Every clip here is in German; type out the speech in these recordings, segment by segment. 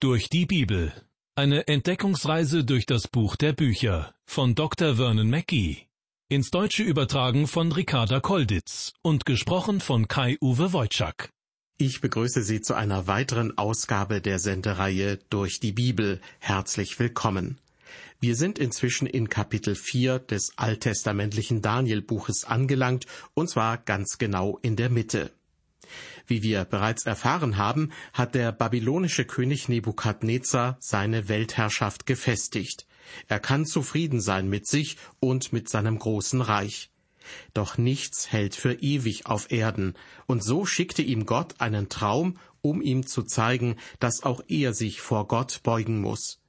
Durch die Bibel. Eine Entdeckungsreise durch das Buch der Bücher von Dr. Vernon Mackey. Ins Deutsche übertragen von Ricarda Kolditz und gesprochen von Kai-Uwe Wojczak. Ich begrüße Sie zu einer weiteren Ausgabe der Sendereihe Durch die Bibel. Herzlich willkommen. Wir sind inzwischen in Kapitel 4 des alttestamentlichen Daniel-Buches angelangt, und zwar ganz genau in der Mitte. Wie wir bereits erfahren haben, hat der babylonische König Nebukadnezar seine Weltherrschaft gefestigt. Er kann zufrieden sein mit sich und mit seinem großen Reich. Doch nichts hält für ewig auf Erden, und so schickte ihm Gott einen Traum, um ihm zu zeigen, dass auch er sich vor Gott beugen muss.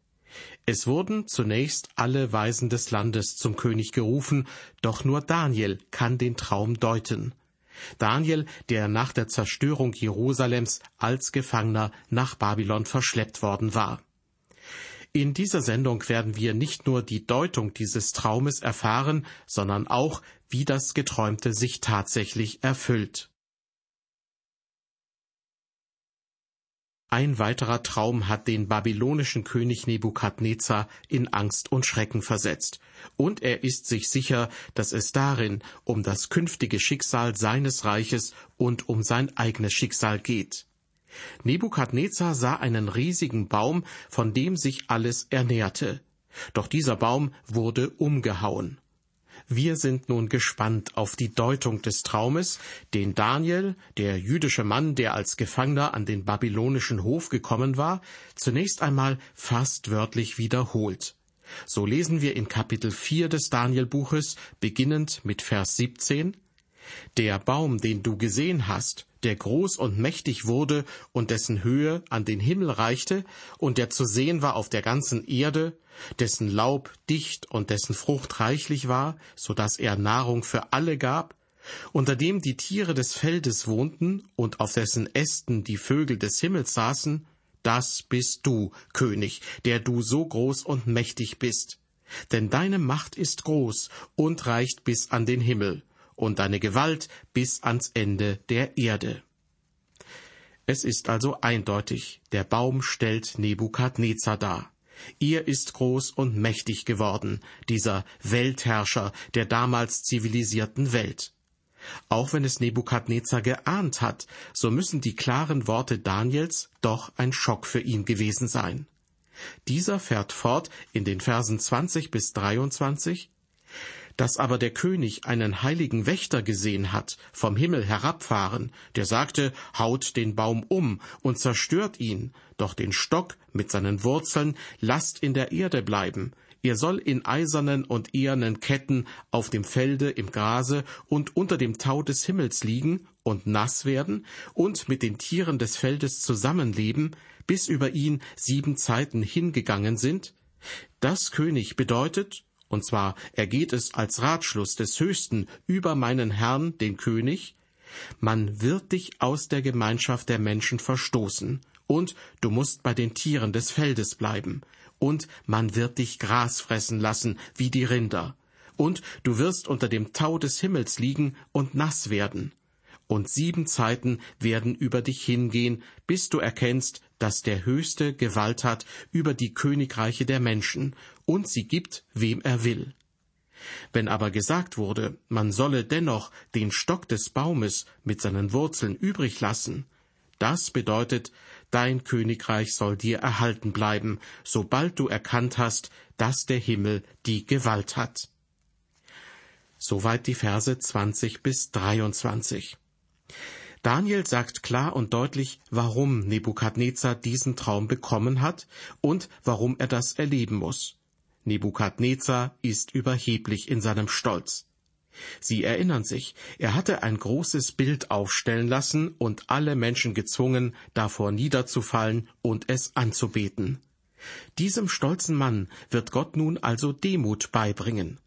Es wurden zunächst alle Weisen des Landes zum König gerufen, doch nur Daniel kann den Traum deuten. Daniel, der nach der Zerstörung Jerusalems als Gefangener nach Babylon verschleppt worden war. In dieser Sendung werden wir nicht nur die Deutung dieses Traumes erfahren, sondern auch, wie das Geträumte sich tatsächlich erfüllt. Ein weiterer Traum hat den babylonischen König Nebukadnezar in Angst und Schrecken versetzt, und er ist sich sicher, dass es darin um das künftige Schicksal seines Reiches und um sein eigenes Schicksal geht. Nebukadnezar sah einen riesigen Baum, von dem sich alles ernährte. Doch dieser Baum wurde umgehauen. Wir sind nun gespannt auf die Deutung des Traumes, den Daniel, der jüdische Mann, der als Gefangener an den babylonischen Hof gekommen war, zunächst einmal fast wörtlich wiederholt. So lesen wir in Kapitel 4 des Danielbuches, beginnend mit Vers 17, Der Baum, den du gesehen hast, der groß und mächtig wurde und dessen Höhe an den Himmel reichte und der zu sehen war auf der ganzen Erde, dessen Laub dicht und dessen Frucht reichlich war, so dass er Nahrung für alle gab, unter dem die Tiere des Feldes wohnten und auf dessen Ästen die Vögel des Himmels saßen, das bist du, König, der du so groß und mächtig bist. Denn deine Macht ist groß und reicht bis an den Himmel und deine Gewalt bis ans Ende der Erde. Es ist also eindeutig, der Baum stellt Nebukadnezar dar. Er ist groß und mächtig geworden, dieser Weltherrscher der damals zivilisierten Welt. Auch wenn es Nebukadnezar geahnt hat, so müssen die klaren Worte Daniels doch ein Schock für ihn gewesen sein. Dieser fährt fort in den Versen 20 bis 23. Dass aber der König einen heiligen Wächter gesehen hat, vom Himmel herabfahren, der sagte, haut den Baum um und zerstört ihn, doch den Stock mit seinen Wurzeln lasst in der Erde bleiben, er soll in eisernen und ehernen Ketten auf dem Felde im Grase und unter dem Tau des Himmels liegen und nass werden und mit den Tieren des Feldes zusammenleben, bis über ihn sieben Zeiten hingegangen sind. Das König bedeutet, und zwar ergeht es als Ratschluss des Höchsten über meinen Herrn, den König, man wird dich aus der Gemeinschaft der Menschen verstoßen, und du musst bei den Tieren des Feldes bleiben, und man wird dich Gras fressen lassen wie die Rinder, und du wirst unter dem Tau des Himmels liegen und nass werden, und sieben Zeiten werden über dich hingehen, bis du erkennst, dass der Höchste Gewalt hat über die Königreiche der Menschen, und sie gibt, wem er will. Wenn aber gesagt wurde, man solle dennoch den Stock des Baumes mit seinen Wurzeln übrig lassen, das bedeutet, dein Königreich soll dir erhalten bleiben, sobald du erkannt hast, dass der Himmel die Gewalt hat. Soweit die Verse 20 bis 23. Daniel sagt klar und deutlich, warum Nebukadnezar diesen Traum bekommen hat und warum er das erleben muss. Nebukadnezar ist überheblich in seinem Stolz. Sie erinnern sich, er hatte ein großes Bild aufstellen lassen und alle Menschen gezwungen, davor niederzufallen und es anzubeten. Diesem stolzen Mann wird Gott nun also Demut beibringen.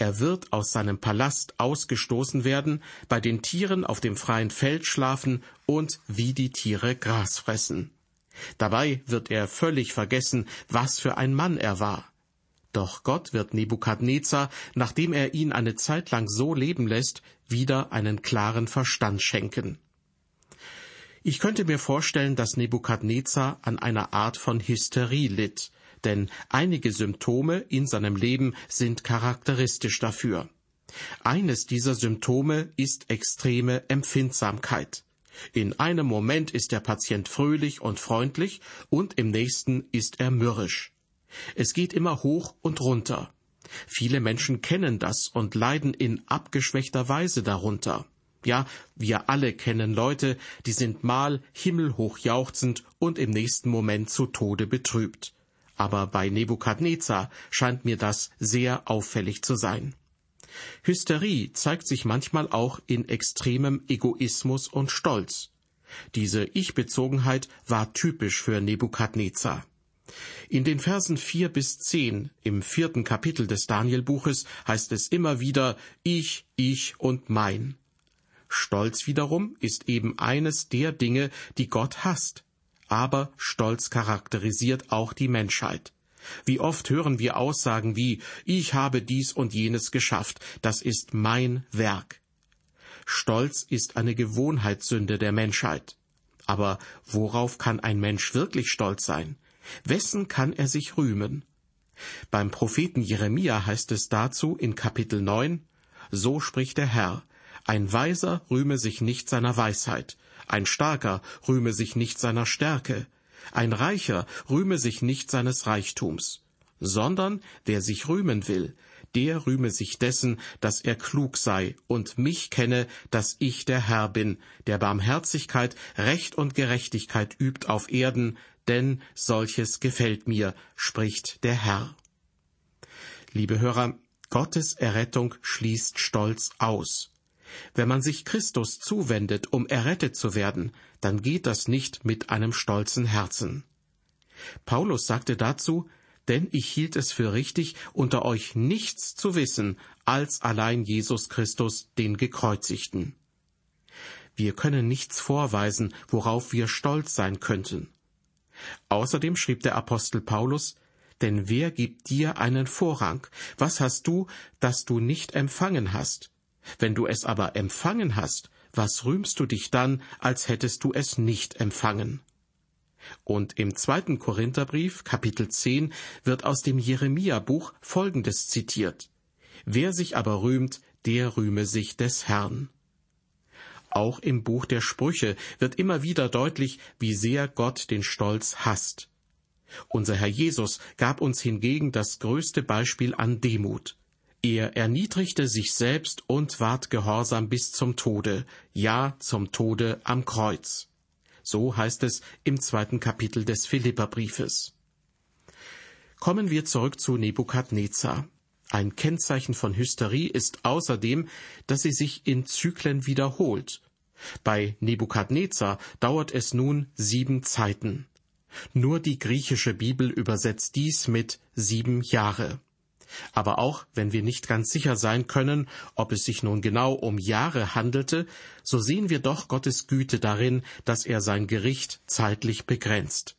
Er wird aus seinem Palast ausgestoßen werden, bei den Tieren auf dem freien Feld schlafen und wie die Tiere Gras fressen. Dabei wird er völlig vergessen, was für ein Mann er war. Doch Gott wird Nebukadnezar, nachdem er ihn eine Zeit lang so leben lässt, wieder einen klaren Verstand schenken. Ich könnte mir vorstellen, dass Nebukadnezar an einer Art von Hysterie litt, denn einige Symptome in seinem Leben sind charakteristisch dafür. Eines dieser Symptome ist extreme Empfindsamkeit. In einem Moment ist der Patient fröhlich und freundlich und im nächsten ist er mürrisch. Es geht immer hoch und runter. Viele Menschen kennen das und leiden in abgeschwächter Weise darunter. Ja, wir alle kennen Leute, die sind mal himmelhoch jauchzend und im nächsten Moment zu Tode betrübt. Aber bei Nebukadnezar scheint mir das sehr auffällig zu sein. Hysterie zeigt sich manchmal auch in extremem Egoismus und Stolz. Diese Ich-Bezogenheit war typisch für Nebukadnezar. In den Versen vier bis zehn im vierten Kapitel des Danielbuches heißt es immer wieder Ich, ich und mein. Stolz wiederum ist eben eines der Dinge, die Gott hasst. Aber Stolz charakterisiert auch die Menschheit. Wie oft hören wir Aussagen wie Ich habe dies und jenes geschafft, das ist mein Werk. Stolz ist eine Gewohnheitssünde der Menschheit. Aber worauf kann ein Mensch wirklich stolz sein? Wessen kann er sich rühmen? Beim Propheten Jeremia heißt es dazu in Kapitel 9, So spricht der Herr, ein Weiser rühme sich nicht seiner Weisheit, ein Starker rühme sich nicht seiner Stärke, ein Reicher rühme sich nicht seines Reichtums, sondern wer sich rühmen will, der rühme sich dessen, dass er klug sei und mich kenne, dass ich der Herr bin, der Barmherzigkeit, Recht und Gerechtigkeit übt auf Erden, denn solches gefällt mir, spricht der Herr. Liebe Hörer, Gottes Errettung schließt Stolz aus. Wenn man sich Christus zuwendet, um errettet zu werden, dann geht das nicht mit einem stolzen Herzen. Paulus sagte dazu, denn ich hielt es für richtig, unter euch nichts zu wissen, als allein Jesus Christus, den Gekreuzigten. Wir können nichts vorweisen, worauf wir stolz sein könnten. Außerdem schrieb der Apostel Paulus, denn wer gibt dir einen Vorrang? Was hast du, das du nicht empfangen hast? Wenn du es aber empfangen hast, was rühmst du dich dann, als hättest du es nicht empfangen? Und im zweiten Korintherbrief, Kapitel 10, wird aus dem Jeremia-Buch Folgendes zitiert. Wer sich aber rühmt, der rühme sich des Herrn. Auch im Buch der Sprüche wird immer wieder deutlich, wie sehr Gott den Stolz hasst. Unser Herr Jesus gab uns hingegen das größte Beispiel an Demut. Er erniedrigte sich selbst und ward gehorsam bis zum Tode, ja zum Tode am Kreuz. So heißt es im zweiten Kapitel des Philipperbriefes. Kommen wir zurück zu Nebukadnezar. Ein Kennzeichen von Hysterie ist außerdem, dass sie sich in Zyklen wiederholt. Bei Nebukadnezar dauert es nun sieben Zeiten. Nur die griechische Bibel übersetzt dies mit sieben Jahre. Aber auch wenn wir nicht ganz sicher sein können, ob es sich nun genau um Jahre handelte, so sehen wir doch Gottes Güte darin, dass er sein Gericht zeitlich begrenzt.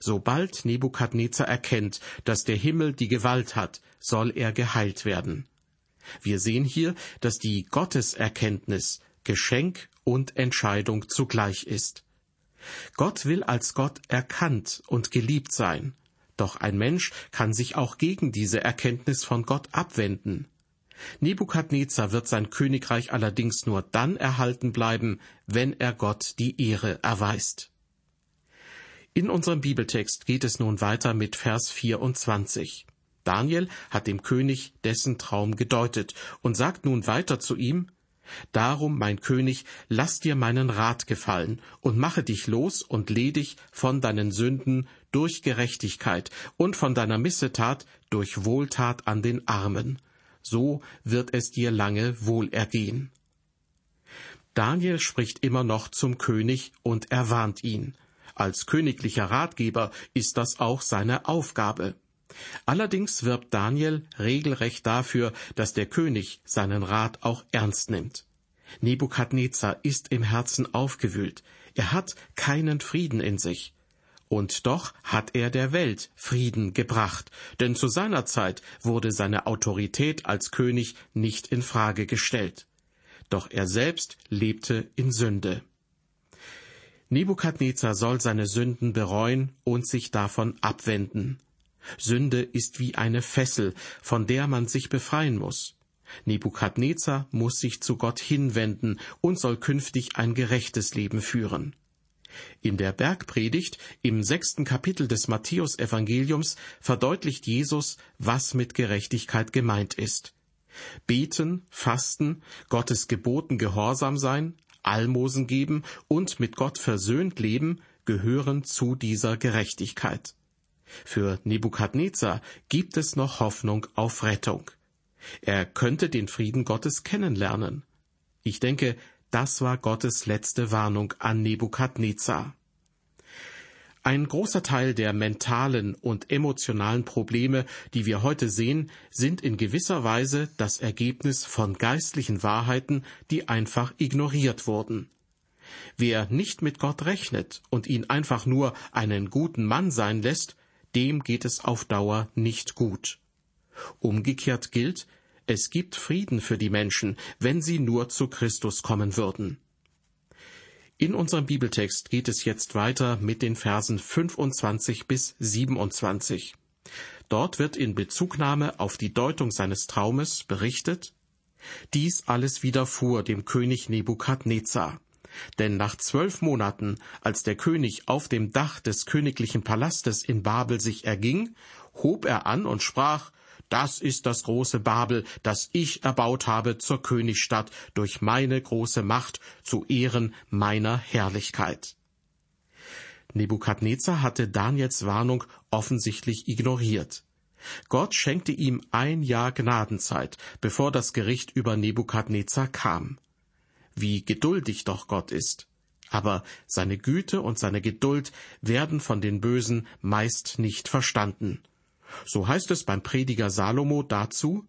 Sobald Nebukadnezar erkennt, dass der Himmel die Gewalt hat, soll er geheilt werden. Wir sehen hier, dass die Gotteserkenntnis Geschenk und Entscheidung zugleich ist. Gott will als Gott erkannt und geliebt sein, doch ein Mensch kann sich auch gegen diese Erkenntnis von Gott abwenden. Nebukadnezar wird sein Königreich allerdings nur dann erhalten bleiben, wenn er Gott die Ehre erweist. In unserem Bibeltext geht es nun weiter mit Vers 24. Daniel hat dem König dessen Traum gedeutet und sagt nun weiter zu ihm, Darum, mein König, lass dir meinen Rat gefallen und mache dich los und ledig von deinen Sünden durch Gerechtigkeit und von deiner Missetat durch Wohltat an den Armen. So wird es dir lange wohlergehen. Daniel spricht immer noch zum König und erwarnt ihn. Als königlicher Ratgeber ist das auch seine Aufgabe. Allerdings wirbt Daniel regelrecht dafür, dass der König seinen Rat auch ernst nimmt. Nebukadnezar ist im Herzen aufgewühlt, er hat keinen Frieden in sich. Und doch hat er der Welt Frieden gebracht, denn zu seiner Zeit wurde seine Autorität als König nicht in Frage gestellt. Doch er selbst lebte in Sünde. Nebukadnezar soll seine Sünden bereuen und sich davon abwenden. Sünde ist wie eine Fessel, von der man sich befreien muss. Nebukadnezar muss sich zu Gott hinwenden und soll künftig ein gerechtes Leben führen. In der Bergpredigt im sechsten Kapitel des Matthäusevangeliums verdeutlicht Jesus, was mit Gerechtigkeit gemeint ist. Beten, fasten, Gottes Geboten gehorsam sein, Almosen geben und mit Gott versöhnt leben gehören zu dieser Gerechtigkeit. Für Nebukadnezar gibt es noch Hoffnung auf Rettung. Er könnte den Frieden Gottes kennenlernen. Ich denke, das war Gottes letzte Warnung an Nebukadnezar. Ein großer Teil der mentalen und emotionalen Probleme, die wir heute sehen, sind in gewisser Weise das Ergebnis von geistlichen Wahrheiten, die einfach ignoriert wurden. Wer nicht mit Gott rechnet und ihn einfach nur einen guten Mann sein lässt, dem geht es auf Dauer nicht gut. Umgekehrt gilt, es gibt Frieden für die Menschen, wenn sie nur zu Christus kommen würden. In unserem Bibeltext geht es jetzt weiter mit den Versen 25 bis 27. Dort wird in Bezugnahme auf die Deutung seines Traumes berichtet, dies alles widerfuhr dem König Nebukadnezar. Denn nach zwölf Monaten, als der König auf dem Dach des königlichen Palastes in Babel sich erging, hob er an und sprach, das ist das große Babel, das ich erbaut habe zur Königsstadt durch meine große Macht zu Ehren meiner Herrlichkeit. Nebukadnezar hatte Daniels Warnung offensichtlich ignoriert. Gott schenkte ihm ein Jahr Gnadenzeit, bevor das Gericht über Nebukadnezar kam wie geduldig doch Gott ist. Aber seine Güte und seine Geduld werden von den Bösen meist nicht verstanden. So heißt es beim Prediger Salomo dazu,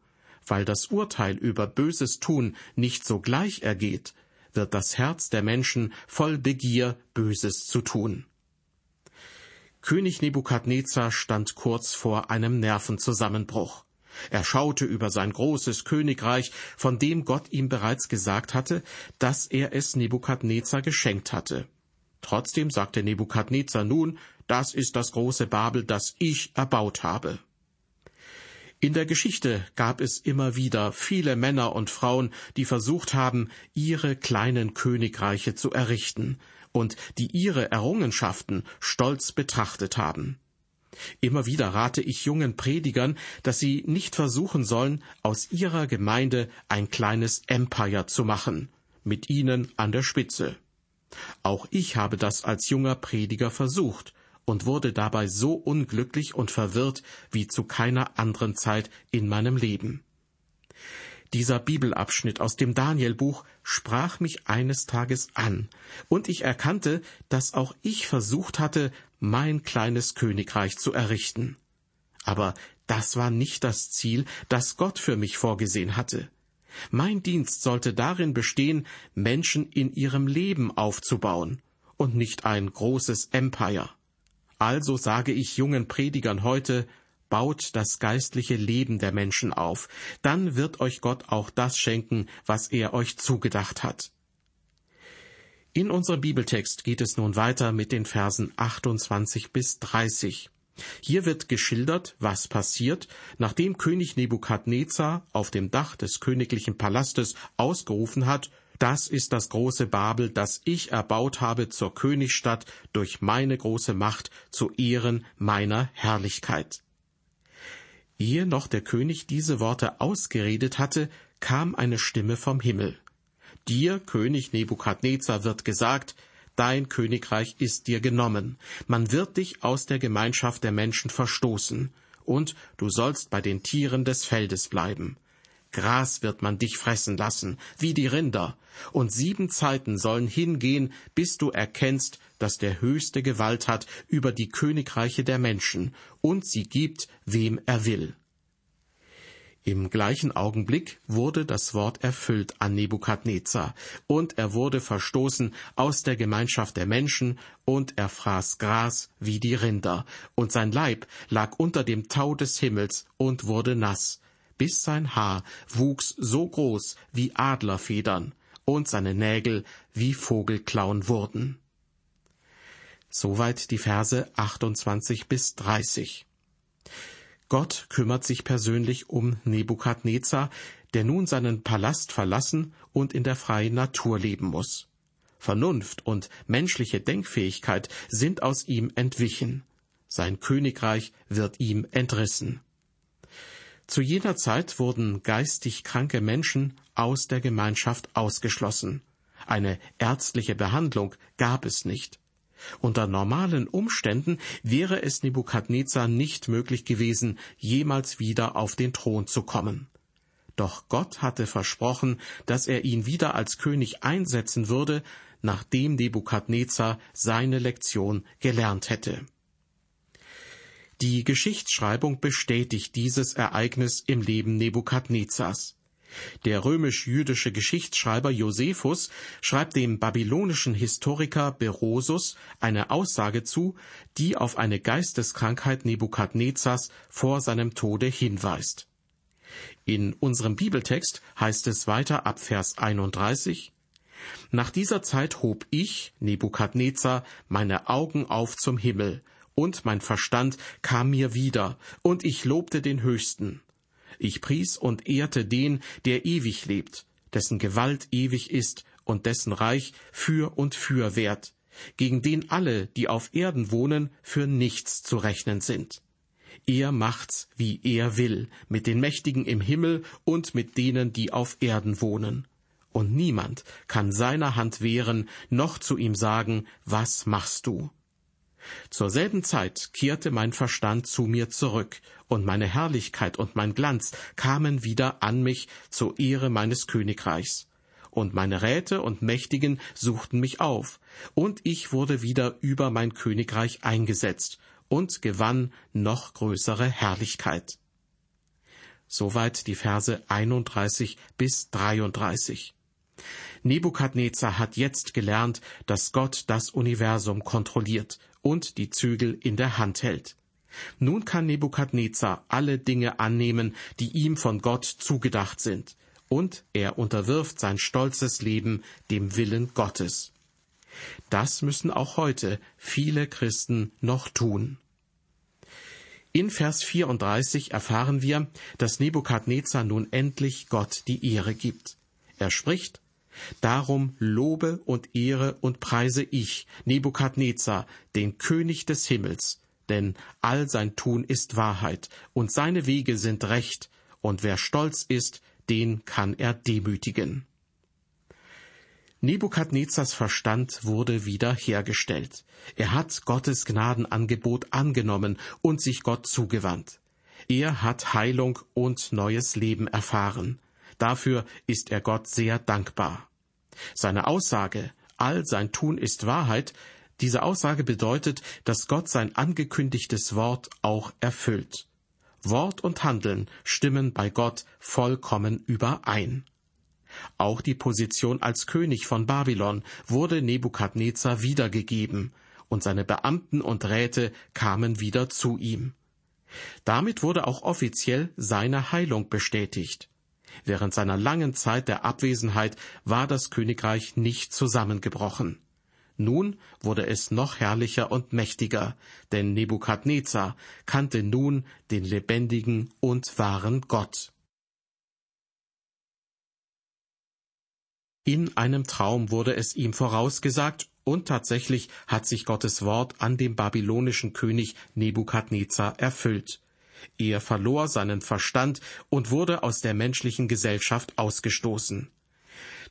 weil das Urteil über böses Tun nicht sogleich ergeht, wird das Herz der Menschen voll Begier, Böses zu tun. König Nebukadnezar stand kurz vor einem Nervenzusammenbruch. Er schaute über sein großes Königreich, von dem Gott ihm bereits gesagt hatte, dass er es Nebukadnezar geschenkt hatte. Trotzdem sagte Nebukadnezar nun, das ist das große Babel, das ich erbaut habe. In der Geschichte gab es immer wieder viele Männer und Frauen, die versucht haben, ihre kleinen Königreiche zu errichten und die ihre Errungenschaften stolz betrachtet haben. Immer wieder rate ich jungen Predigern, dass sie nicht versuchen sollen, aus ihrer Gemeinde ein kleines Empire zu machen, mit ihnen an der Spitze. Auch ich habe das als junger Prediger versucht und wurde dabei so unglücklich und verwirrt wie zu keiner anderen Zeit in meinem Leben. Dieser Bibelabschnitt aus dem Danielbuch sprach mich eines Tages an, und ich erkannte, dass auch ich versucht hatte, mein kleines Königreich zu errichten. Aber das war nicht das Ziel, das Gott für mich vorgesehen hatte. Mein Dienst sollte darin bestehen, Menschen in ihrem Leben aufzubauen und nicht ein großes Empire. Also sage ich jungen Predigern heute, baut das geistliche Leben der Menschen auf, dann wird euch Gott auch das schenken, was er euch zugedacht hat. In unserem Bibeltext geht es nun weiter mit den Versen 28 bis 30. Hier wird geschildert, was passiert, nachdem König Nebukadnezar auf dem Dach des königlichen Palastes ausgerufen hat, das ist das große Babel, das ich erbaut habe zur Königsstadt durch meine große Macht zu Ehren meiner Herrlichkeit. Ehe noch der König diese Worte ausgeredet hatte, kam eine Stimme vom Himmel. Dir, König Nebukadnezar, wird gesagt, dein Königreich ist dir genommen, man wird dich aus der Gemeinschaft der Menschen verstoßen, und du sollst bei den Tieren des Feldes bleiben. Gras wird man dich fressen lassen, wie die Rinder, und sieben Zeiten sollen hingehen, bis du erkennst, dass der Höchste Gewalt hat über die Königreiche der Menschen, und sie gibt, wem er will. Im gleichen Augenblick wurde das Wort erfüllt an Nebukadnezar, und er wurde verstoßen aus der Gemeinschaft der Menschen, und er fraß Gras wie die Rinder, und sein Leib lag unter dem Tau des Himmels und wurde nass, bis sein Haar wuchs so groß wie Adlerfedern und seine Nägel wie Vogelklauen wurden. Soweit die Verse 28 bis 30. Gott kümmert sich persönlich um Nebukadnezar, der nun seinen Palast verlassen und in der freien Natur leben muss. Vernunft und menschliche Denkfähigkeit sind aus ihm entwichen. Sein Königreich wird ihm entrissen. Zu jener Zeit wurden geistig kranke Menschen aus der Gemeinschaft ausgeschlossen. Eine ärztliche Behandlung gab es nicht. Unter normalen Umständen wäre es Nebukadnezar nicht möglich gewesen, jemals wieder auf den Thron zu kommen. Doch Gott hatte versprochen, dass er ihn wieder als König einsetzen würde, nachdem Nebukadnezar seine Lektion gelernt hätte. Die Geschichtsschreibung bestätigt dieses Ereignis im Leben Nebukadnezars. Der römisch-jüdische Geschichtsschreiber Josephus schreibt dem babylonischen Historiker Berosus eine Aussage zu, die auf eine Geisteskrankheit Nebukadnezars vor seinem Tode hinweist. In unserem Bibeltext heißt es weiter ab Vers 31, Nach dieser Zeit hob ich, Nebukadnezar, meine Augen auf zum Himmel, und mein Verstand kam mir wieder, und ich lobte den Höchsten. Ich pries und ehrte den, der ewig lebt, dessen Gewalt ewig ist und dessen Reich für und für wert, gegen den alle, die auf Erden wohnen, für nichts zu rechnen sind. Er macht's, wie er will, mit den Mächtigen im Himmel und mit denen, die auf Erden wohnen. Und niemand kann seiner Hand wehren, noch zu ihm sagen, was machst du? Zur selben Zeit kehrte mein Verstand zu mir zurück, und meine Herrlichkeit und mein Glanz kamen wieder an mich zur Ehre meines Königreichs. Und meine Räte und Mächtigen suchten mich auf, und ich wurde wieder über mein Königreich eingesetzt und gewann noch größere Herrlichkeit. Soweit die Verse 31 bis 33. Nebukadnezar hat jetzt gelernt, dass Gott das Universum kontrolliert und die Zügel in der Hand hält. Nun kann Nebukadnezar alle Dinge annehmen, die ihm von Gott zugedacht sind, und er unterwirft sein stolzes Leben dem Willen Gottes. Das müssen auch heute viele Christen noch tun. In Vers 34 erfahren wir, dass Nebukadnezar nun endlich Gott die Ehre gibt. Er spricht, Darum lobe und ehre und preise ich, Nebukadnezar, den König des Himmels, denn all sein Tun ist Wahrheit, und seine Wege sind recht, und wer stolz ist, den kann er demütigen. Nebukadnezars Verstand wurde wieder hergestellt. Er hat Gottes Gnadenangebot angenommen und sich Gott zugewandt. Er hat Heilung und neues Leben erfahren. Dafür ist er Gott sehr dankbar. Seine Aussage, all sein Tun ist Wahrheit, diese Aussage bedeutet, dass Gott sein angekündigtes Wort auch erfüllt. Wort und Handeln stimmen bei Gott vollkommen überein. Auch die Position als König von Babylon wurde Nebukadnezar wiedergegeben, und seine Beamten und Räte kamen wieder zu ihm. Damit wurde auch offiziell seine Heilung bestätigt. Während seiner langen Zeit der Abwesenheit war das Königreich nicht zusammengebrochen. Nun wurde es noch herrlicher und mächtiger, denn Nebukadnezar kannte nun den lebendigen und wahren Gott. In einem Traum wurde es ihm vorausgesagt, und tatsächlich hat sich Gottes Wort an dem babylonischen König Nebukadnezar erfüllt. Er verlor seinen Verstand und wurde aus der menschlichen Gesellschaft ausgestoßen.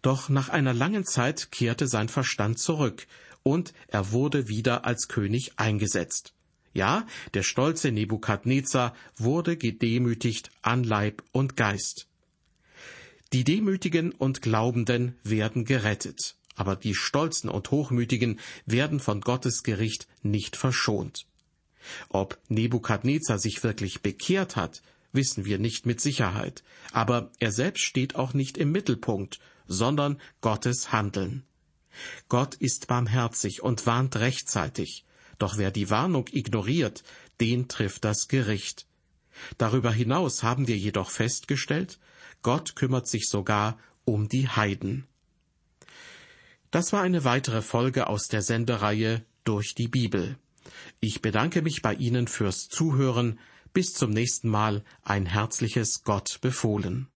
Doch nach einer langen Zeit kehrte sein Verstand zurück, und er wurde wieder als König eingesetzt. Ja, der stolze Nebukadnezar wurde gedemütigt an Leib und Geist. Die Demütigen und Glaubenden werden gerettet, aber die Stolzen und Hochmütigen werden von Gottes Gericht nicht verschont. Ob Nebukadnezar sich wirklich bekehrt hat, wissen wir nicht mit Sicherheit, aber er selbst steht auch nicht im Mittelpunkt, sondern Gottes Handeln. Gott ist barmherzig und warnt rechtzeitig, doch wer die Warnung ignoriert, den trifft das Gericht. Darüber hinaus haben wir jedoch festgestellt, Gott kümmert sich sogar um die Heiden. Das war eine weitere Folge aus der Sendereihe durch die Bibel. Ich bedanke mich bei Ihnen fürs Zuhören. Bis zum nächsten Mal ein herzliches Gott befohlen.